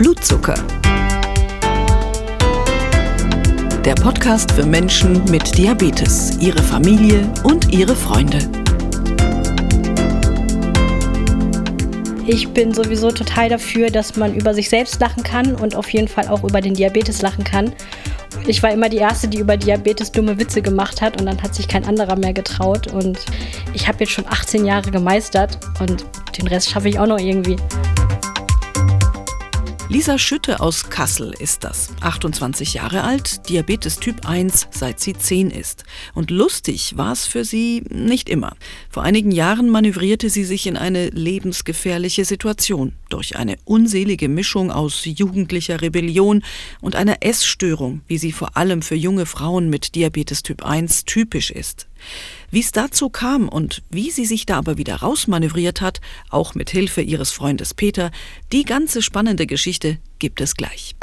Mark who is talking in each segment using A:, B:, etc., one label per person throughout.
A: Blutzucker. Der Podcast für Menschen mit Diabetes, ihre Familie und ihre Freunde.
B: Ich bin sowieso total dafür, dass man über sich selbst lachen kann und auf jeden Fall auch über den Diabetes lachen kann. Ich war immer die Erste, die über Diabetes dumme Witze gemacht hat und dann hat sich kein anderer mehr getraut. Und ich habe jetzt schon 18 Jahre gemeistert und den Rest schaffe ich auch noch irgendwie.
A: Lisa Schütte aus Kassel ist das. 28 Jahre alt, Diabetes Typ 1, seit sie 10 ist. Und lustig war es für sie nicht immer. Vor einigen Jahren manövrierte sie sich in eine lebensgefährliche Situation durch eine unselige Mischung aus jugendlicher Rebellion und einer Essstörung, wie sie vor allem für junge Frauen mit Diabetes Typ 1 typisch ist. Wie es dazu kam und wie sie sich da aber wieder rausmanövriert hat, auch mit Hilfe ihres Freundes Peter, die ganze spannende Geschichte gibt es gleich.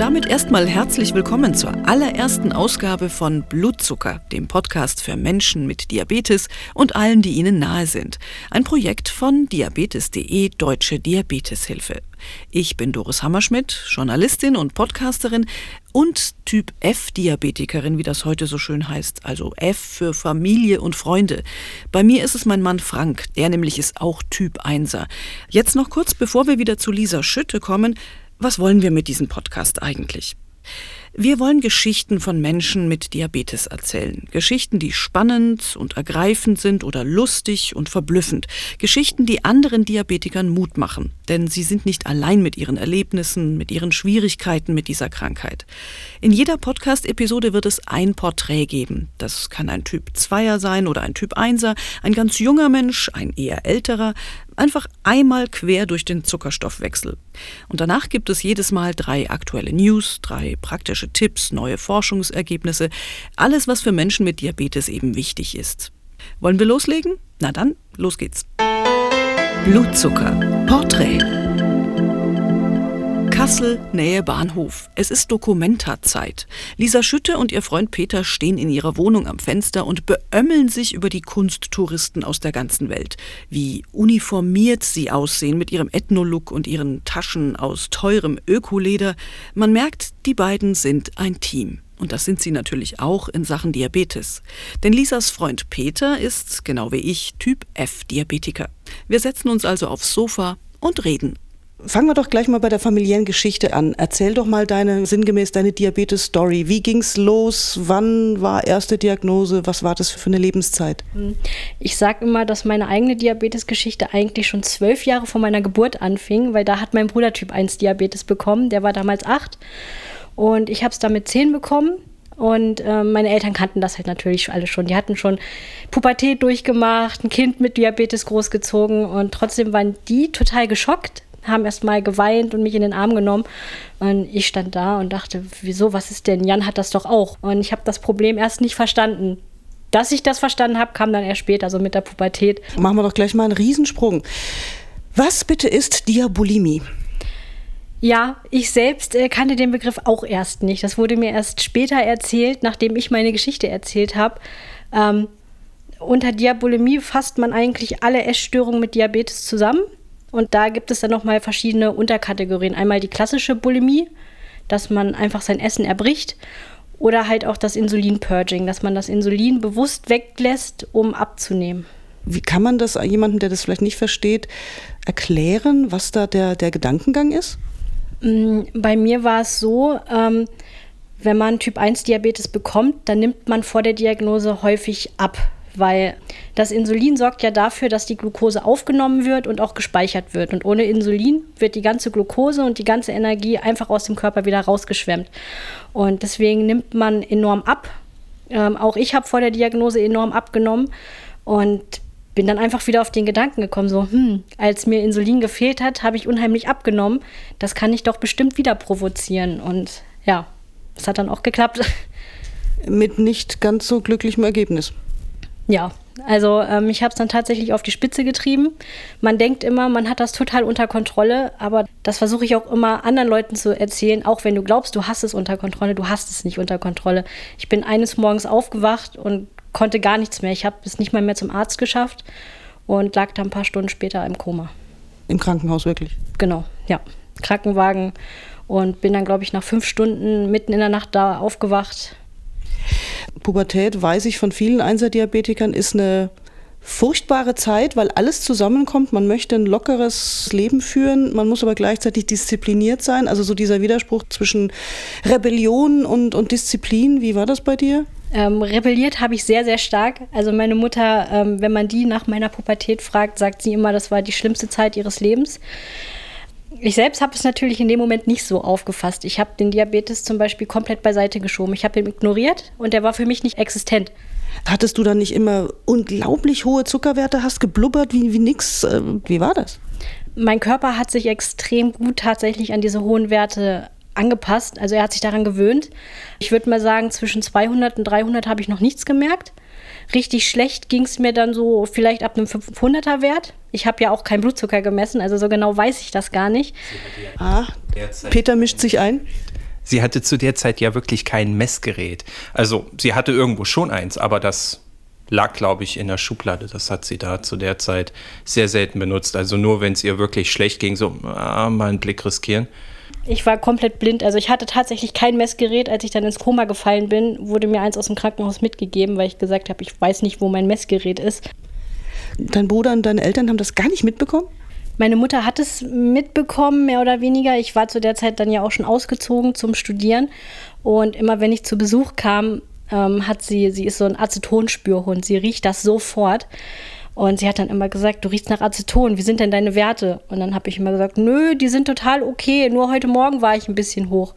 A: Damit erstmal herzlich willkommen zur allerersten Ausgabe von Blutzucker, dem Podcast für Menschen mit Diabetes und allen, die ihnen nahe sind. Ein Projekt von diabetes.de Deutsche Diabeteshilfe. Ich bin Doris Hammerschmidt, Journalistin und Podcasterin und Typ F-Diabetikerin, wie das heute so schön heißt. Also F für Familie und Freunde. Bei mir ist es mein Mann Frank, der nämlich ist auch Typ 1er. Jetzt noch kurz, bevor wir wieder zu Lisa Schütte kommen, was wollen wir mit diesem Podcast eigentlich? Wir wollen Geschichten von Menschen mit Diabetes erzählen. Geschichten, die spannend und ergreifend sind oder lustig und verblüffend. Geschichten, die anderen Diabetikern Mut machen. Denn sie sind nicht allein mit ihren Erlebnissen, mit ihren Schwierigkeiten mit dieser Krankheit. In jeder Podcast-Episode wird es ein Porträt geben. Das kann ein Typ 2er sein oder ein Typ 1er, ein ganz junger Mensch, ein eher älterer, Einfach einmal quer durch den Zuckerstoffwechsel. Und danach gibt es jedes Mal drei aktuelle News, drei praktische Tipps, neue Forschungsergebnisse, alles, was für Menschen mit Diabetes eben wichtig ist. Wollen wir loslegen? Na dann, los geht's. Blutzucker. Porträt. Kassel, Nähe Bahnhof. Es ist Dokumenta-Zeit. Lisa Schütte und ihr Freund Peter stehen in ihrer Wohnung am Fenster und beömmeln sich über die Kunsttouristen aus der ganzen Welt. Wie uniformiert sie aussehen mit ihrem Ethnolook und ihren Taschen aus teurem Ökoleder. Man merkt, die beiden sind ein Team. Und das sind sie natürlich auch in Sachen Diabetes. Denn Lisas Freund Peter ist, genau wie ich, Typ F-Diabetiker. Wir setzen uns also aufs Sofa und reden
C: Fangen wir doch gleich mal bei der familiären Geschichte an. Erzähl doch mal deine sinngemäß deine Diabetes-Story. Wie ging's los? Wann war erste Diagnose? Was war das für eine Lebenszeit? Hm.
B: Ich sage immer, dass meine eigene Diabetes-Geschichte eigentlich schon zwölf Jahre vor meiner Geburt anfing, weil da hat mein Bruder Typ 1 Diabetes bekommen. Der war damals acht und ich habe es dann mit zehn bekommen. Und äh, meine Eltern kannten das halt natürlich alle schon. Die hatten schon Pubertät durchgemacht, ein Kind mit Diabetes großgezogen und trotzdem waren die total geschockt, haben erst mal geweint und mich in den Arm genommen. Und ich stand da und dachte, wieso, was ist denn? Jan hat das doch auch. Und ich habe das Problem erst nicht verstanden. Dass ich das verstanden habe, kam dann erst später, so mit der Pubertät.
C: Machen wir doch gleich mal einen Riesensprung. Was bitte ist Diabulimie?
B: Ja, ich selbst äh, kannte den Begriff auch erst nicht. Das wurde mir erst später erzählt, nachdem ich meine Geschichte erzählt habe. Ähm, unter Diabulimie fasst man eigentlich alle Essstörungen mit Diabetes zusammen. Und da gibt es dann nochmal verschiedene Unterkategorien. Einmal die klassische Bulimie, dass man einfach sein Essen erbricht. Oder halt auch das Insulin-Purging, dass man das Insulin bewusst weglässt, um abzunehmen.
C: Wie kann man das jemandem, der das vielleicht nicht versteht, erklären, was da der, der Gedankengang ist?
B: Mm, bei mir war es so, ähm, wenn man Typ 1 Diabetes bekommt, dann nimmt man vor der Diagnose häufig ab weil das Insulin sorgt ja dafür, dass die Glucose aufgenommen wird und auch gespeichert wird. Und ohne Insulin wird die ganze Glucose und die ganze Energie einfach aus dem Körper wieder rausgeschwemmt. Und deswegen nimmt man enorm ab. Ähm, auch ich habe vor der Diagnose enorm abgenommen und bin dann einfach wieder auf den Gedanken gekommen, so, hm, als mir Insulin gefehlt hat, habe ich unheimlich abgenommen. Das kann ich doch bestimmt wieder provozieren. Und ja, es hat dann auch geklappt.
C: Mit nicht ganz so glücklichem Ergebnis.
B: Ja, also ähm, ich habe es dann tatsächlich auf die Spitze getrieben. Man denkt immer, man hat das total unter Kontrolle, aber das versuche ich auch immer anderen Leuten zu erzählen, auch wenn du glaubst, du hast es unter Kontrolle, du hast es nicht unter Kontrolle. Ich bin eines Morgens aufgewacht und konnte gar nichts mehr. Ich habe es nicht mal mehr zum Arzt geschafft und lag da ein paar Stunden später im Koma.
C: im Krankenhaus wirklich?
B: Genau, ja. Krankenwagen und bin dann, glaube ich, nach fünf Stunden mitten in der Nacht da aufgewacht.
C: Pubertät, weiß ich von vielen Einserdiabetikern, ist eine furchtbare Zeit, weil alles zusammenkommt. Man möchte ein lockeres Leben führen, man muss aber gleichzeitig diszipliniert sein. Also so dieser Widerspruch zwischen Rebellion und, und Disziplin. Wie war das bei dir?
B: Ähm, rebelliert habe ich sehr, sehr stark. Also meine Mutter, ähm, wenn man die nach meiner Pubertät fragt, sagt sie immer, das war die schlimmste Zeit ihres Lebens. Ich selbst habe es natürlich in dem Moment nicht so aufgefasst. Ich habe den Diabetes zum Beispiel komplett beiseite geschoben. Ich habe ihn ignoriert und der war für mich nicht existent.
C: Hattest du dann nicht immer unglaublich hohe Zuckerwerte, hast geblubbert wie, wie nix? Äh, wie war das?
B: Mein Körper hat sich extrem gut tatsächlich an diese hohen Werte angepasst. Also er hat sich daran gewöhnt. Ich würde mal sagen, zwischen 200 und 300 habe ich noch nichts gemerkt. Richtig schlecht ging es mir dann so vielleicht ab einem 500er Wert. Ich habe ja auch keinen Blutzucker gemessen, also so genau weiß ich das gar nicht.
C: Ah, Peter mischt sich ein.
D: Sie hatte zu der Zeit ja wirklich kein Messgerät. Also sie hatte irgendwo schon eins, aber das lag, glaube ich, in der Schublade. Das hat sie da zu der Zeit sehr selten benutzt. Also nur, wenn es ihr wirklich schlecht ging, so ah, mal einen Blick riskieren.
B: Ich war komplett blind. Also ich hatte tatsächlich kein Messgerät. Als ich dann ins Koma gefallen bin, wurde mir eins aus dem Krankenhaus mitgegeben, weil ich gesagt habe, ich weiß nicht, wo mein Messgerät ist.
C: Dein Bruder und deine Eltern haben das gar nicht mitbekommen?
B: Meine Mutter hat es mitbekommen, mehr oder weniger. Ich war zu der Zeit dann ja auch schon ausgezogen zum Studieren. Und immer wenn ich zu Besuch kam, ähm, hat sie, sie ist so ein Acetonspürhund. Sie riecht das sofort. Und sie hat dann immer gesagt, du riechst nach Aceton, wie sind denn deine Werte? Und dann habe ich immer gesagt, nö, die sind total okay, nur heute Morgen war ich ein bisschen hoch.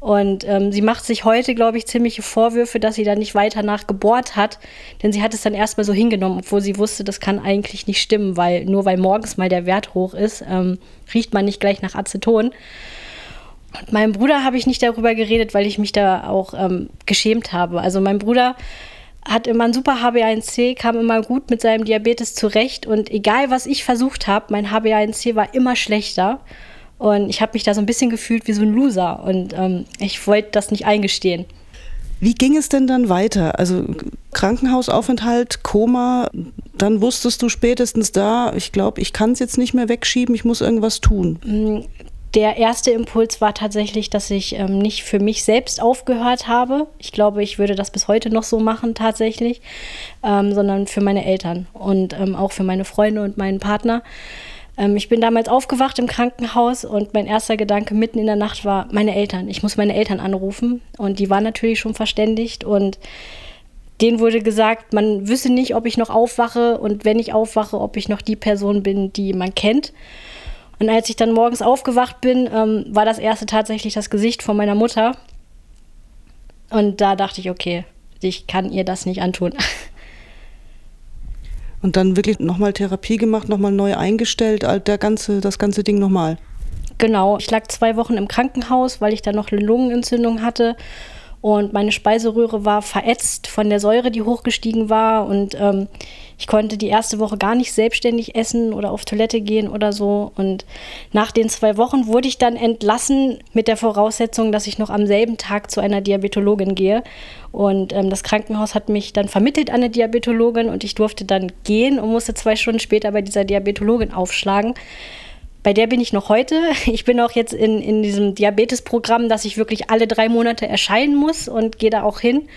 B: Und ähm, sie macht sich heute, glaube ich, ziemliche Vorwürfe, dass sie da nicht weiter nachgebohrt hat. Denn sie hat es dann erstmal so hingenommen, obwohl sie wusste, das kann eigentlich nicht stimmen, weil nur weil morgens mal der Wert hoch ist, ähm, riecht man nicht gleich nach Aceton. Und meinem Bruder habe ich nicht darüber geredet, weil ich mich da auch ähm, geschämt habe. Also mein Bruder hat immer ein super HbA1c, kam immer gut mit seinem Diabetes zurecht und egal was ich versucht habe, mein HbA1c war immer schlechter. Und ich habe mich da so ein bisschen gefühlt wie so ein Loser und ähm, ich wollte das nicht eingestehen.
C: Wie ging es denn dann weiter? Also Krankenhausaufenthalt, Koma, dann wusstest du spätestens da, ich glaube, ich kann es jetzt nicht mehr wegschieben, ich muss irgendwas tun.
B: Der erste Impuls war tatsächlich, dass ich ähm, nicht für mich selbst aufgehört habe. Ich glaube, ich würde das bis heute noch so machen tatsächlich, ähm, sondern für meine Eltern und ähm, auch für meine Freunde und meinen Partner. Ähm, ich bin damals aufgewacht im Krankenhaus und mein erster Gedanke mitten in der Nacht war, meine Eltern. Ich muss meine Eltern anrufen. Und die waren natürlich schon verständigt und denen wurde gesagt, man wüsste nicht, ob ich noch aufwache und wenn ich aufwache, ob ich noch die Person bin, die man kennt. Und als ich dann morgens aufgewacht bin, ähm, war das erste tatsächlich das Gesicht von meiner Mutter. Und da dachte ich, okay, ich kann ihr das nicht antun.
C: Und dann wirklich nochmal Therapie gemacht, nochmal neu eingestellt, der ganze, das ganze Ding nochmal.
B: Genau, ich lag zwei Wochen im Krankenhaus, weil ich dann noch eine Lungenentzündung hatte und meine Speiseröhre war verätzt von der Säure, die hochgestiegen war und ähm, ich konnte die erste Woche gar nicht selbstständig essen oder auf Toilette gehen oder so. Und nach den zwei Wochen wurde ich dann entlassen mit der Voraussetzung, dass ich noch am selben Tag zu einer Diabetologin gehe. Und ähm, das Krankenhaus hat mich dann vermittelt an eine Diabetologin und ich durfte dann gehen und musste zwei Stunden später bei dieser Diabetologin aufschlagen bei der bin ich noch heute. Ich bin auch jetzt in, in diesem Diabetesprogramm, dass ich wirklich alle drei Monate erscheinen muss und gehe da auch hin.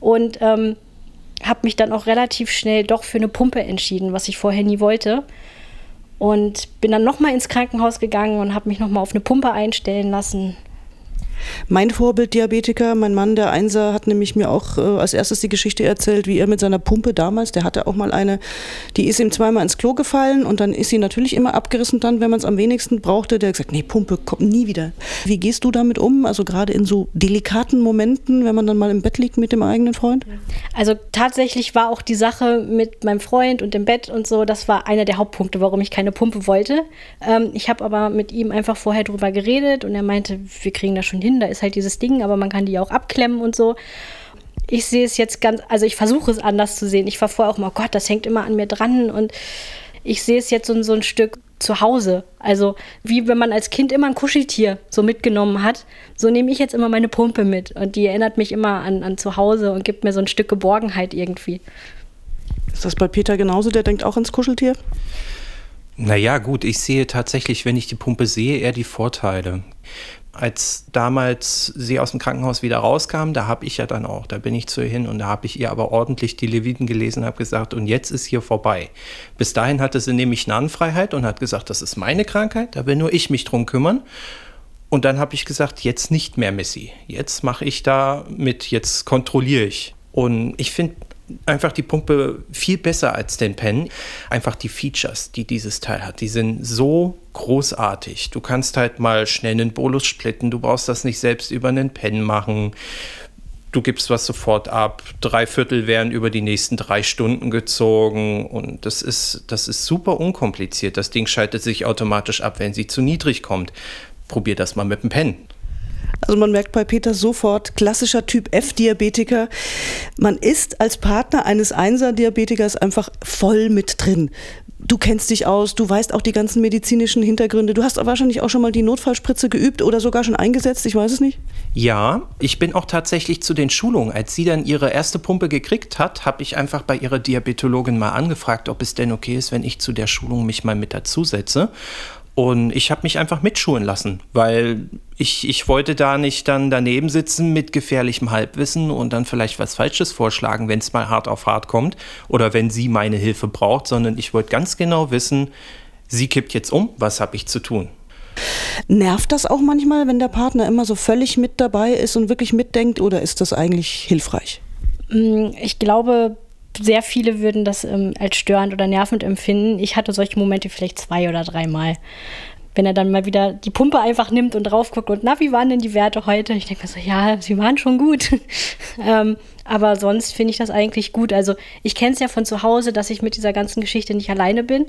B: Und ähm, habe mich dann auch relativ schnell doch für eine Pumpe entschieden, was ich vorher nie wollte. Und bin dann nochmal ins Krankenhaus gegangen und habe mich nochmal auf eine Pumpe einstellen lassen.
C: Mein Vorbild Diabetiker, mein Mann, der Einser, hat nämlich mir auch äh, als erstes die Geschichte erzählt, wie er mit seiner Pumpe damals, der hatte auch mal eine, die ist ihm zweimal ins Klo gefallen und dann ist sie natürlich immer abgerissen dann, wenn man es am wenigsten brauchte. Der hat gesagt, nee, Pumpe kommt nie wieder. Wie gehst du damit um? Also gerade in so delikaten Momenten, wenn man dann mal im Bett liegt mit dem eigenen Freund?
B: Also tatsächlich war auch die Sache mit meinem Freund und dem Bett und so, das war einer der Hauptpunkte, warum ich keine Pumpe wollte. Ähm, ich habe aber mit ihm einfach vorher drüber geredet und er meinte, wir kriegen das schon hin hin, da ist halt dieses Ding, aber man kann die auch abklemmen und so. Ich sehe es jetzt ganz, also ich versuche es anders zu sehen. Ich war vorher auch mal, oh Gott, das hängt immer an mir dran und ich sehe es jetzt so, so ein Stück zu Hause. Also wie wenn man als Kind immer ein Kuscheltier so mitgenommen hat, so nehme ich jetzt immer meine Pumpe mit und die erinnert mich immer an, an zu Hause und gibt mir so ein Stück Geborgenheit irgendwie.
C: Ist das bei Peter genauso? Der denkt auch ans Kuscheltier?
D: Naja, gut, ich sehe tatsächlich, wenn ich die Pumpe sehe, eher die Vorteile. Als damals sie aus dem Krankenhaus wieder rauskam, da habe ich ja dann auch, da bin ich zu ihr hin und da habe ich ihr aber ordentlich die Leviten gelesen, habe gesagt, und jetzt ist hier vorbei. Bis dahin hatte sie nämlich Nahenfreiheit und hat gesagt, das ist meine Krankheit, da will nur ich mich drum kümmern. Und dann habe ich gesagt, jetzt nicht mehr Missy. Jetzt mache ich da mit, jetzt kontrolliere ich. Und ich finde einfach die Pumpe viel besser als den Pen. Einfach die Features, die dieses Teil hat, die sind so großartig. Du kannst halt mal schnell einen Bolus splitten, du brauchst das nicht selbst über einen Pen machen. Du gibst was sofort ab. Drei Viertel werden über die nächsten drei Stunden gezogen. Und das ist, das ist super unkompliziert. Das Ding schaltet sich automatisch ab, wenn sie zu niedrig kommt probier das mal mit dem Pen.
C: Also man merkt bei Peter sofort, klassischer Typ F-Diabetiker. Man ist als Partner eines Einser-Diabetikers einfach voll mit drin. Du kennst dich aus, du weißt auch die ganzen medizinischen Hintergründe. Du hast wahrscheinlich auch schon mal die Notfallspritze geübt oder sogar schon eingesetzt, ich weiß es nicht.
D: Ja, ich bin auch tatsächlich zu den Schulungen. Als sie dann ihre erste Pumpe gekriegt hat, habe ich einfach bei ihrer Diabetologin mal angefragt, ob es denn okay ist, wenn ich zu der Schulung mich mal mit dazusetze. Und ich habe mich einfach mitschulen lassen, weil ich, ich wollte da nicht dann daneben sitzen mit gefährlichem Halbwissen und dann vielleicht was Falsches vorschlagen, wenn es mal hart auf hart kommt oder wenn sie meine Hilfe braucht, sondern ich wollte ganz genau wissen, sie kippt jetzt um, was habe ich zu tun.
C: Nervt das auch manchmal, wenn der Partner immer so völlig mit dabei ist und wirklich mitdenkt oder ist das eigentlich hilfreich?
B: Mm, ich glaube, sehr viele würden das ähm, als störend oder nervend empfinden. Ich hatte solche Momente vielleicht zwei oder dreimal. Wenn er dann mal wieder die Pumpe einfach nimmt und drauf guckt und na, wie waren denn die Werte heute? Ich denke mir so, ja, sie waren schon gut. ähm, aber sonst finde ich das eigentlich gut. Also ich kenne es ja von zu Hause, dass ich mit dieser ganzen Geschichte nicht alleine bin.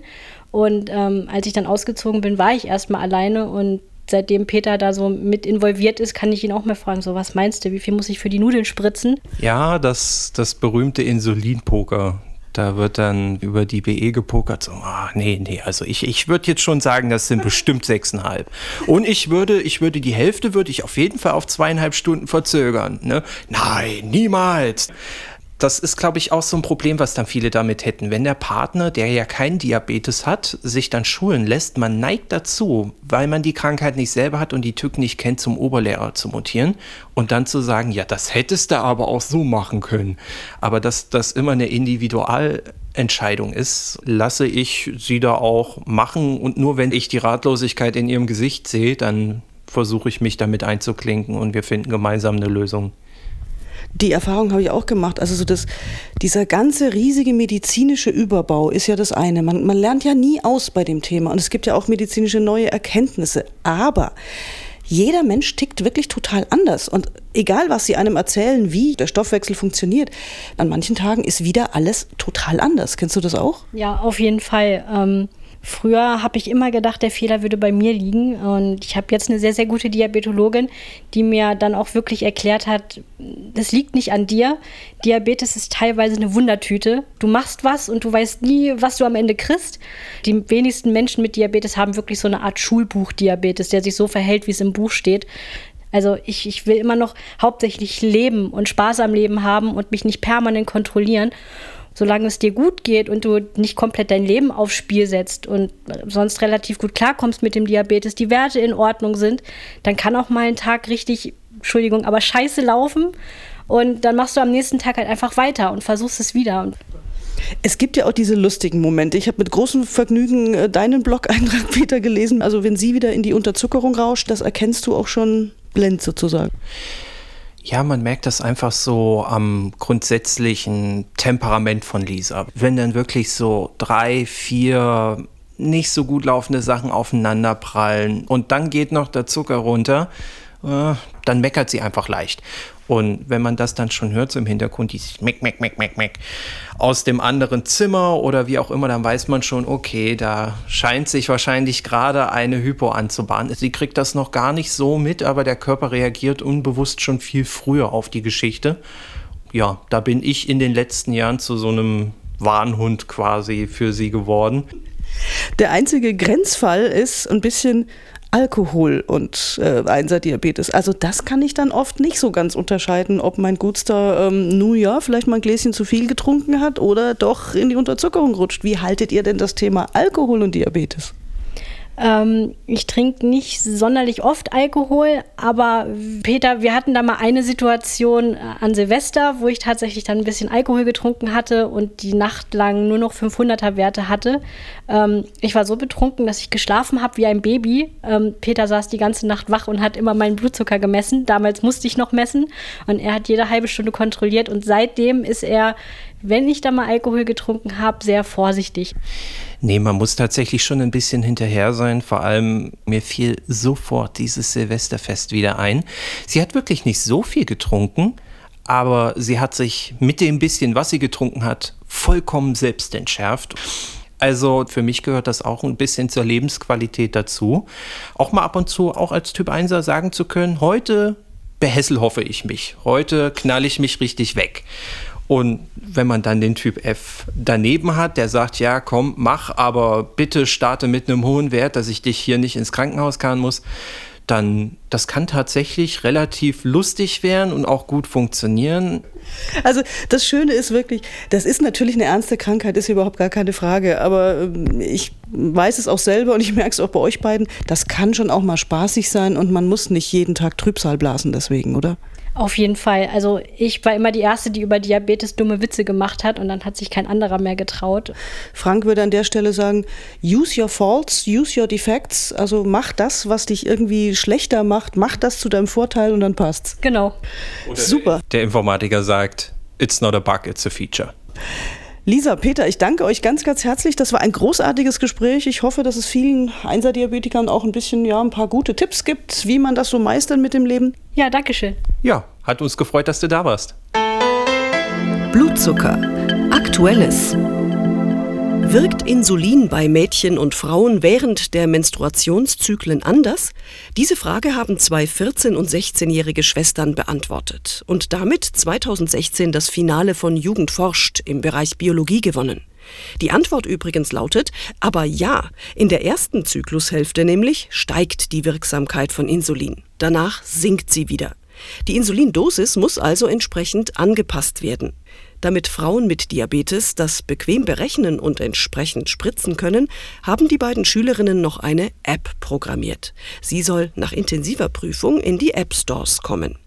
B: Und ähm, als ich dann ausgezogen bin, war ich erstmal alleine und seitdem Peter da so mit involviert ist, kann ich ihn auch mal fragen, so was meinst du, wie viel muss ich für die Nudeln spritzen?
D: Ja, das, das berühmte Insulinpoker. Da wird dann über die BE gepokert, so, ah, nee, nee, also ich, ich würde jetzt schon sagen, das sind bestimmt sechseinhalb. Und ich würde, ich würde die Hälfte würde ich auf jeden Fall auf zweieinhalb Stunden verzögern. Ne? Nein, niemals das ist, glaube ich, auch so ein Problem, was dann viele damit hätten. Wenn der Partner, der ja keinen Diabetes hat, sich dann schulen lässt, man neigt dazu, weil man die Krankheit nicht selber hat und die Tück nicht kennt, zum Oberlehrer zu mutieren und dann zu sagen, ja, das hättest du aber auch so machen können. Aber dass das immer eine Individualentscheidung ist, lasse ich sie da auch machen und nur wenn ich die Ratlosigkeit in ihrem Gesicht sehe, dann versuche ich mich damit einzuklinken und wir finden gemeinsam eine Lösung
C: die Erfahrung habe ich auch gemacht. Also so das, dieser ganze riesige medizinische Überbau ist ja das eine. Man, man lernt ja nie aus bei dem Thema und es gibt ja auch medizinische neue Erkenntnisse. Aber jeder Mensch tickt wirklich total anders. Und egal, was sie einem erzählen, wie der Stoffwechsel funktioniert, an manchen Tagen ist wieder alles total anders. Kennst du das auch?
B: Ja, auf jeden Fall. Ähm Früher habe ich immer gedacht, der Fehler würde bei mir liegen. Und ich habe jetzt eine sehr, sehr gute Diabetologin, die mir dann auch wirklich erklärt hat, das liegt nicht an dir. Diabetes ist teilweise eine Wundertüte. Du machst was und du weißt nie, was du am Ende kriegst. Die wenigsten Menschen mit Diabetes haben wirklich so eine Art Schulbuch-Diabetes, der sich so verhält, wie es im Buch steht. Also ich, ich will immer noch hauptsächlich leben und Spaß am Leben haben und mich nicht permanent kontrollieren solange es dir gut geht und du nicht komplett dein Leben aufs Spiel setzt und sonst relativ gut klarkommst mit dem Diabetes, die Werte in Ordnung sind, dann kann auch mal ein Tag richtig, Entschuldigung, aber scheiße laufen und dann machst du am nächsten Tag halt einfach weiter und versuchst es wieder.
C: Es gibt ja auch diese lustigen Momente. Ich habe mit großem Vergnügen äh, deinen Blog-Eintrag, Peter, gelesen. Also wenn sie wieder in die Unterzuckerung rauscht, das erkennst du auch schon blind sozusagen.
D: Ja, man merkt das einfach so am grundsätzlichen Temperament von Lisa. Wenn dann wirklich so drei, vier nicht so gut laufende Sachen aufeinander prallen und dann geht noch der Zucker runter, äh, dann meckert sie einfach leicht. Und wenn man das dann schon hört, so im Hintergrund, dieses Meck, Meck, Meck, Meck, Meck, aus dem anderen Zimmer oder wie auch immer, dann weiß man schon, okay, da scheint sich wahrscheinlich gerade eine Hypo anzubahnen. Sie kriegt das noch gar nicht so mit, aber der Körper reagiert unbewusst schon viel früher auf die Geschichte. Ja, da bin ich in den letzten Jahren zu so einem Warnhund quasi für sie geworden.
C: Der einzige Grenzfall ist ein bisschen Alkohol und äh, Einser-Diabetes. Also das kann ich dann oft nicht so ganz unterscheiden, ob mein Gutster ähm, nun ja vielleicht mal ein Gläschen zu viel getrunken hat oder doch in die Unterzuckerung rutscht. Wie haltet ihr denn das Thema Alkohol und Diabetes?
B: Ähm, ich trinke nicht sonderlich oft Alkohol, aber Peter, wir hatten da mal eine Situation äh, an Silvester, wo ich tatsächlich dann ein bisschen Alkohol getrunken hatte und die Nacht lang nur noch 500er Werte hatte. Ähm, ich war so betrunken, dass ich geschlafen habe wie ein Baby. Ähm, Peter saß die ganze Nacht wach und hat immer meinen Blutzucker gemessen. Damals musste ich noch messen und er hat jede halbe Stunde kontrolliert und seitdem ist er wenn ich da mal Alkohol getrunken habe, sehr vorsichtig.
D: Nee, man muss tatsächlich schon ein bisschen hinterher sein. Vor allem, mir fiel sofort dieses Silvesterfest wieder ein. Sie hat wirklich nicht so viel getrunken, aber sie hat sich mit dem bisschen, was sie getrunken hat, vollkommen selbst entschärft. Also für mich gehört das auch ein bisschen zur Lebensqualität dazu. Auch mal ab und zu, auch als Typ 1er sagen zu können, heute behesselhoffe ich mich. Heute knall ich mich richtig weg. Und wenn man dann den Typ F daneben hat, der sagt, ja, komm, mach, aber bitte starte mit einem hohen Wert, dass ich dich hier nicht ins Krankenhaus karren muss, dann das kann tatsächlich relativ lustig werden und auch gut funktionieren.
C: Also das Schöne ist wirklich, das ist natürlich eine ernste Krankheit, ist überhaupt gar keine Frage, aber ähm, ich weiß es auch selber und ich merke es auch bei euch beiden, das kann schon auch mal spaßig sein und man muss nicht jeden Tag Trübsal blasen deswegen, oder?
B: Auf jeden Fall. Also ich war immer die Erste, die über Diabetes dumme Witze gemacht hat und dann hat sich kein anderer mehr getraut.
C: Frank würde an der Stelle sagen, use your faults, use your defects. Also mach das, was dich irgendwie schlechter macht, mach das zu deinem Vorteil und dann passt's.
B: Genau.
D: Oder Super. Der Informatiker sagt, it's not a bug, it's a feature.
C: Lisa, Peter, ich danke euch ganz, ganz herzlich. Das war ein großartiges Gespräch. Ich hoffe, dass es vielen Einserdiabetikern auch ein bisschen, ja, ein paar gute Tipps gibt, wie man das so meistern mit dem Leben.
B: Ja, danke schön.
D: Ja, hat uns gefreut, dass du da warst.
E: Blutzucker. Aktuelles. Wirkt Insulin bei Mädchen und Frauen während der Menstruationszyklen anders? Diese Frage haben zwei 14- und 16-jährige Schwestern beantwortet und damit 2016 das Finale von Jugend forscht im Bereich Biologie gewonnen. Die Antwort übrigens lautet, aber ja, in der ersten Zyklushälfte nämlich steigt die Wirksamkeit von Insulin. Danach sinkt sie wieder. Die Insulindosis muss also entsprechend angepasst werden. Damit Frauen mit Diabetes das bequem berechnen und entsprechend spritzen können, haben die beiden Schülerinnen noch eine App programmiert. Sie soll nach intensiver Prüfung in die App Stores kommen.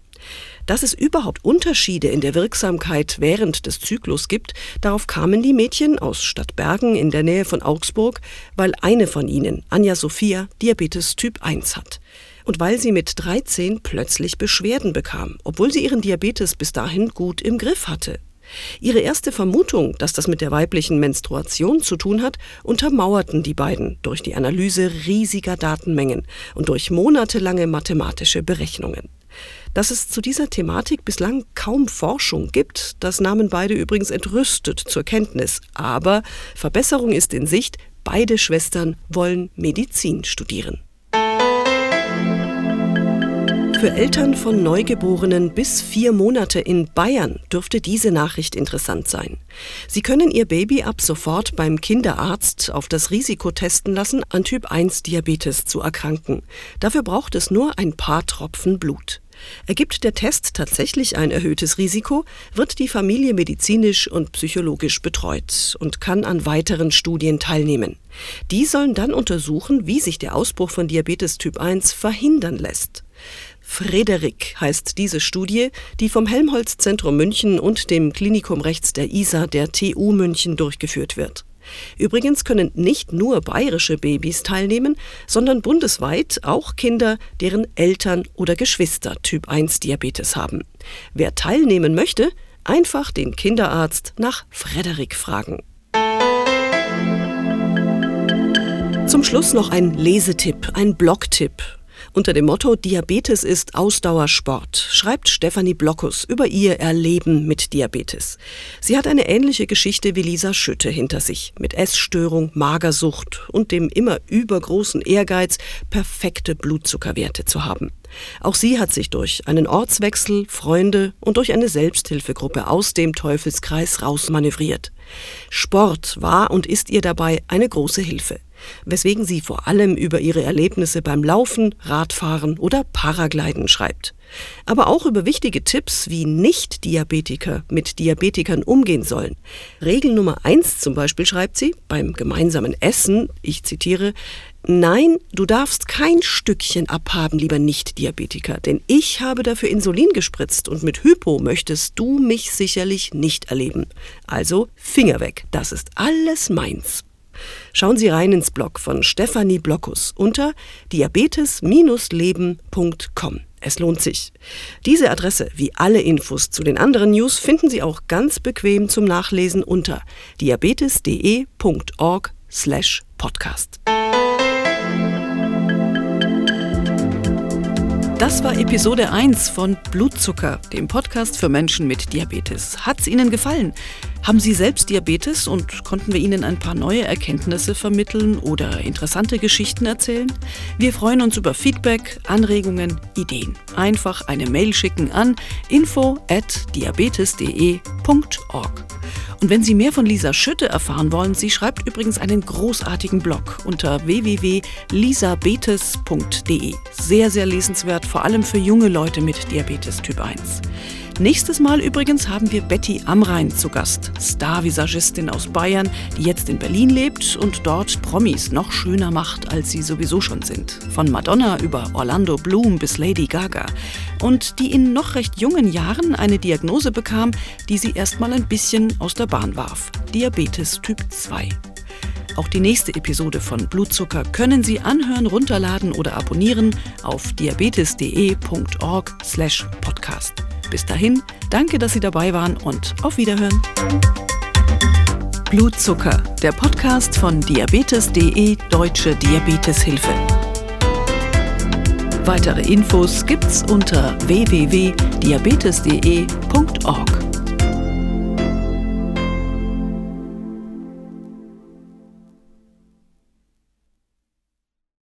E: Dass es überhaupt Unterschiede in der Wirksamkeit während des Zyklus gibt, darauf kamen die Mädchen aus Stadtbergen in der Nähe von Augsburg, weil eine von ihnen, Anja Sophia, Diabetes Typ 1 hat. Und weil sie mit 13 plötzlich Beschwerden bekam, obwohl sie ihren Diabetes bis dahin gut im Griff hatte. Ihre erste Vermutung, dass das mit der weiblichen Menstruation zu tun hat, untermauerten die beiden durch die Analyse riesiger Datenmengen und durch monatelange mathematische Berechnungen. Dass es zu dieser Thematik bislang kaum Forschung gibt, das nahmen beide übrigens entrüstet zur Kenntnis. Aber Verbesserung ist in Sicht, beide Schwestern wollen Medizin studieren. Für Eltern von Neugeborenen bis vier Monate in Bayern dürfte diese Nachricht interessant sein. Sie können ihr Baby ab sofort beim Kinderarzt auf das Risiko testen lassen, an Typ 1 Diabetes zu erkranken. Dafür braucht es nur ein paar Tropfen Blut. Ergibt der Test tatsächlich ein erhöhtes Risiko, wird die Familie medizinisch und psychologisch betreut und kann an weiteren Studien teilnehmen. Die sollen dann untersuchen, wie sich der Ausbruch von Diabetes Typ 1 verhindern lässt. Frederik heißt diese Studie, die vom Helmholtz-Zentrum München und dem Klinikum Rechts der ISA der TU München durchgeführt wird. Übrigens können nicht nur bayerische Babys teilnehmen, sondern bundesweit auch Kinder, deren Eltern oder Geschwister Typ 1 Diabetes haben. Wer teilnehmen möchte, einfach den Kinderarzt nach Frederik fragen. Zum Schluss noch ein Lesetipp, ein Blogtipp. Unter dem Motto Diabetes ist Ausdauersport schreibt Stefanie Blockus über ihr Erleben mit Diabetes. Sie hat eine ähnliche Geschichte wie Lisa Schütte hinter sich, mit Essstörung, Magersucht und dem immer übergroßen Ehrgeiz, perfekte Blutzuckerwerte zu haben. Auch sie hat sich durch einen Ortswechsel, Freunde und durch eine Selbsthilfegruppe aus dem Teufelskreis rausmanövriert. Sport war und ist ihr dabei eine große Hilfe.
A: Weswegen sie vor allem über ihre Erlebnisse beim Laufen, Radfahren oder Paragliden schreibt. Aber auch über wichtige Tipps, wie Nicht-Diabetiker mit Diabetikern umgehen sollen. Regel Nummer eins zum Beispiel schreibt sie beim gemeinsamen Essen, ich zitiere, Nein, du darfst kein Stückchen abhaben, lieber Nicht-Diabetiker, denn ich habe dafür Insulin gespritzt und mit Hypo möchtest du mich sicherlich nicht erleben. Also Finger weg, das ist alles meins. Schauen Sie rein ins Blog von Stefanie Blockus unter diabetes-leben.com. Es lohnt sich. Diese Adresse, wie alle Infos zu den anderen News, finden Sie auch ganz bequem zum Nachlesen unter diabetes.de.org/podcast. Das war Episode 1 von Blutzucker, dem Podcast für Menschen mit Diabetes. Hat's Ihnen gefallen? Haben Sie selbst Diabetes und konnten wir Ihnen ein paar neue Erkenntnisse vermitteln oder interessante Geschichten erzählen? Wir freuen uns über Feedback, Anregungen, Ideen. Einfach eine Mail schicken an info@diabetes.de.org. Und wenn Sie mehr von Lisa Schütte erfahren wollen, sie schreibt übrigens einen großartigen Blog unter www.lisabetes.de. Sehr, sehr lesenswert, vor allem für junge Leute mit Diabetes Typ 1. Nächstes Mal übrigens haben wir Betty Amrein zu Gast, Star-Visagistin aus Bayern, die jetzt in Berlin lebt und dort Promis noch schöner macht, als sie sowieso schon sind. Von Madonna über Orlando Bloom bis Lady Gaga. Und die in noch recht jungen Jahren eine Diagnose bekam, die sie erstmal ein bisschen aus der Bahn warf. Diabetes Typ 2. Auch die nächste Episode von Blutzucker können Sie anhören, runterladen oder abonnieren auf diabetes.de.org/podcast. Bis dahin, danke, dass Sie dabei waren und auf Wiederhören. Blutzucker, der Podcast von diabetes.de Deutsche Diabeteshilfe. Weitere Infos gibt's unter www.diabetes.de.org.